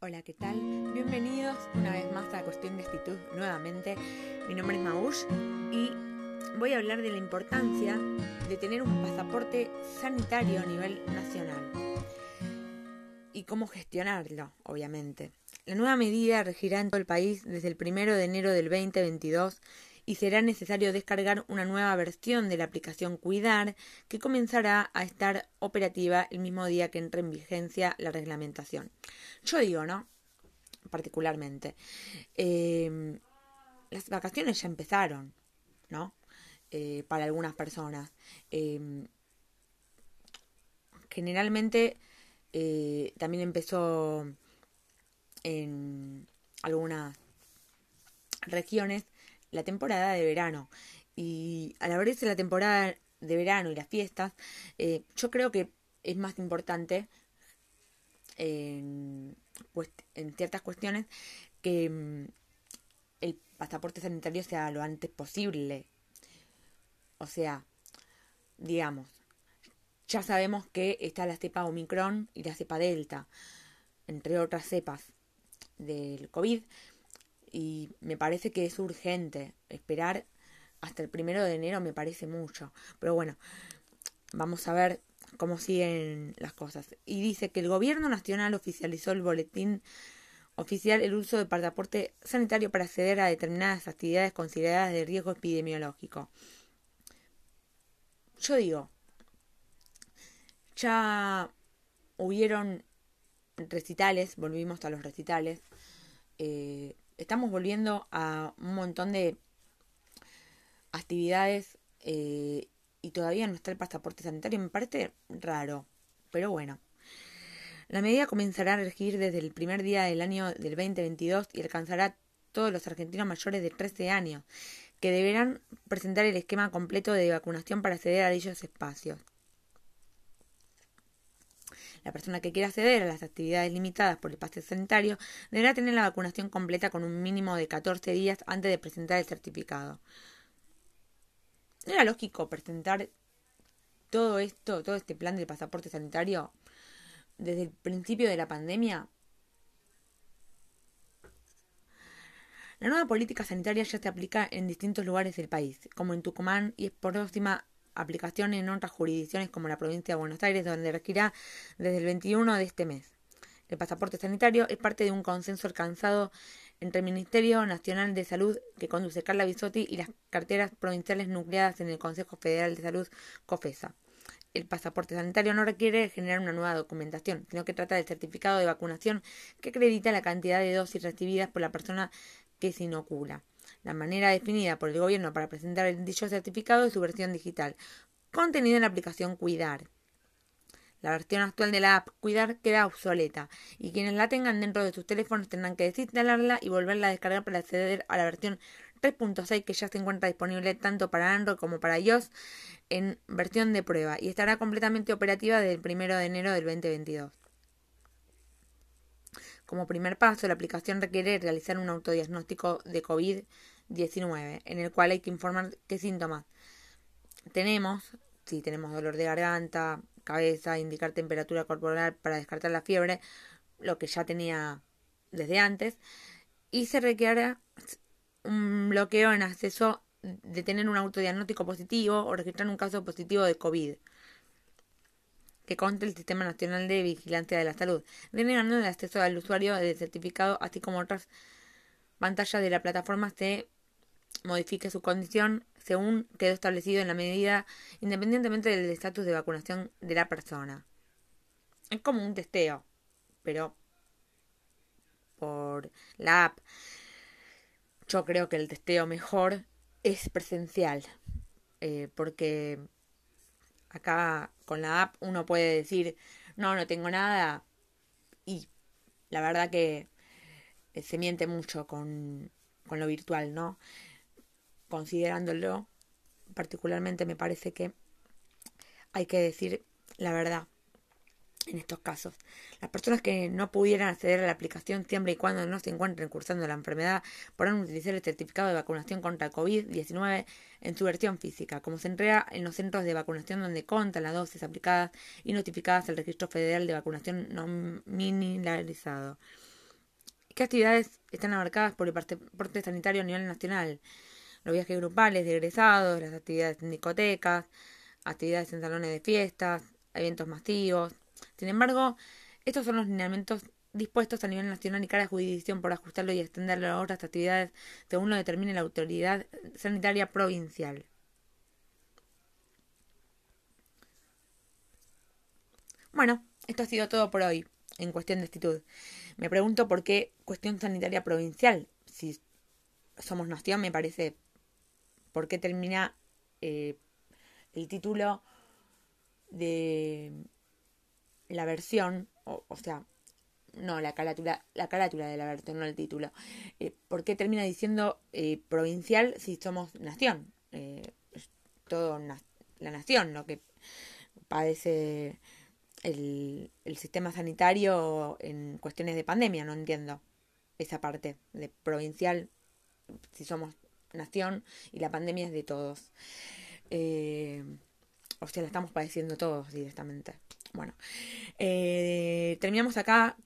Hola, ¿qué tal? Bienvenidos una vez más a Cuestión de Actitud nuevamente. Mi nombre es Maush y voy a hablar de la importancia de tener un pasaporte sanitario a nivel nacional y cómo gestionarlo, obviamente. La nueva medida regirá en todo el país desde el 1 de enero del 2022 y será necesario descargar una nueva versión de la aplicación Cuidar que comenzará a estar operativa el mismo día que entre en vigencia la reglamentación. Yo digo, ¿no? Particularmente. Eh, las vacaciones ya empezaron, ¿no? Eh, para algunas personas. Eh, generalmente también empezó en algunas regiones la temporada de verano. Y al abrirse la temporada de verano y las fiestas, eh, yo creo que es más importante en, en ciertas cuestiones que mm, el pasaporte sanitario sea lo antes posible. O sea, digamos, ya sabemos que está la cepa Omicron y la cepa Delta, entre otras cepas del COVID y me parece que es urgente esperar hasta el primero de enero me parece mucho. Pero bueno vamos a ver cómo siguen las cosas. Y dice que el gobierno nacional oficializó el boletín oficial el uso de pasaporte sanitario para acceder a determinadas actividades consideradas de riesgo epidemiológico. Yo digo ya hubieron recitales volvimos a los recitales eh, estamos volviendo a un montón de actividades eh, y todavía no está el pasaporte sanitario. Me parece raro, pero bueno. La medida comenzará a regir desde el primer día del año del 2022 y alcanzará todos los argentinos mayores de 13 años, que deberán presentar el esquema completo de vacunación para acceder a dichos espacios. La persona que quiera acceder a las actividades limitadas por el pase sanitario deberá tener la vacunación completa con un mínimo de 14 días antes de presentar el certificado. Era lógico presentar todo esto, todo este plan del pasaporte sanitario desde el principio de la pandemia. La nueva política sanitaria ya se aplica en distintos lugares del país, como en Tucumán y es próxima aplicación en otras jurisdicciones como la provincia de Buenos Aires, donde regirá desde el 21 de este mes. El pasaporte sanitario es parte de un consenso alcanzado entre el Ministerio Nacional de Salud que conduce Carla Bisotti y las carteras provinciales nucleadas en el Consejo Federal de Salud COFESA. El pasaporte sanitario no requiere generar una nueva documentación, sino que trata del certificado de vacunación que acredita la cantidad de dosis recibidas por la persona que se inocula. La manera definida por el gobierno para presentar dicho certificado es su versión digital, contenida en la aplicación Cuidar. La versión actual de la app Cuidar queda obsoleta y quienes la tengan dentro de sus teléfonos tendrán que desinstalarla y volverla a descargar para acceder a la versión 3.6 que ya se encuentra disponible tanto para Android como para iOS en versión de prueba y estará completamente operativa desde el 1 de enero del 2022. Como primer paso, la aplicación requiere realizar un autodiagnóstico de COVID-19, en el cual hay que informar qué síntomas tenemos, si tenemos dolor de garganta, cabeza, indicar temperatura corporal para descartar la fiebre, lo que ya tenía desde antes, y se requiere un bloqueo en acceso de tener un autodiagnóstico positivo o registrar un caso positivo de COVID que conte el Sistema Nacional de Vigilancia de la Salud, denegando el acceso al usuario del certificado, así como otras pantallas de la plataforma se modifique su condición según quedó establecido en la medida, independientemente del estatus de vacunación de la persona. Es como un testeo, pero por la app. Yo creo que el testeo mejor es presencial, eh, porque Acá con la app uno puede decir, no, no tengo nada. Y la verdad que eh, se miente mucho con, con lo virtual, ¿no? Considerándolo, particularmente me parece que hay que decir la verdad en estos casos. Las personas que no pudieran acceder a la aplicación siempre y cuando no se encuentren cursando la enfermedad podrán utilizar el certificado de vacunación contra COVID-19 en su versión física, como se entrega en los centros de vacunación donde contan las dosis aplicadas y notificadas al Registro Federal de Vacunación nominalizado. ¿Qué actividades están abarcadas por el pasaporte sanitario a nivel nacional? Los viajes grupales de egresados, las actividades en discotecas, actividades en salones de fiestas, eventos masivos. Sin embargo, estos son los lineamientos dispuestos a nivel nacional y cada jurisdicción por ajustarlo y extenderlo a otras actividades según lo determine la autoridad sanitaria provincial. Bueno, esto ha sido todo por hoy en cuestión de actitud. Me pregunto por qué cuestión sanitaria provincial. Si somos nación, me parece. ¿Por qué termina eh, el título de la versión? O, sea, no, la carátula, la carátula de la versión, no el título. Eh, ¿Por qué termina diciendo eh, provincial si somos nación? es todo la nación lo que padece el, el sistema sanitario en cuestiones de pandemia, no entiendo esa parte de provincial, si somos nación y la pandemia es de todos. Eh, o sea, la estamos padeciendo todos directamente. Bueno, eh, terminamos acá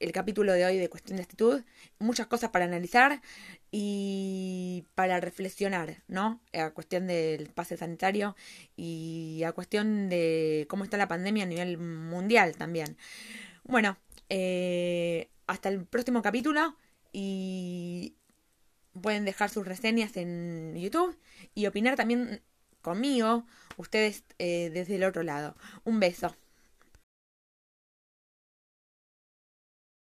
el capítulo de hoy de Cuestión de Actitud. Muchas cosas para analizar y para reflexionar, ¿no? A cuestión del pase sanitario y a cuestión de cómo está la pandemia a nivel mundial también. Bueno, eh, hasta el próximo capítulo y pueden dejar sus reseñas en YouTube y opinar también conmigo, ustedes eh, desde el otro lado. Un beso.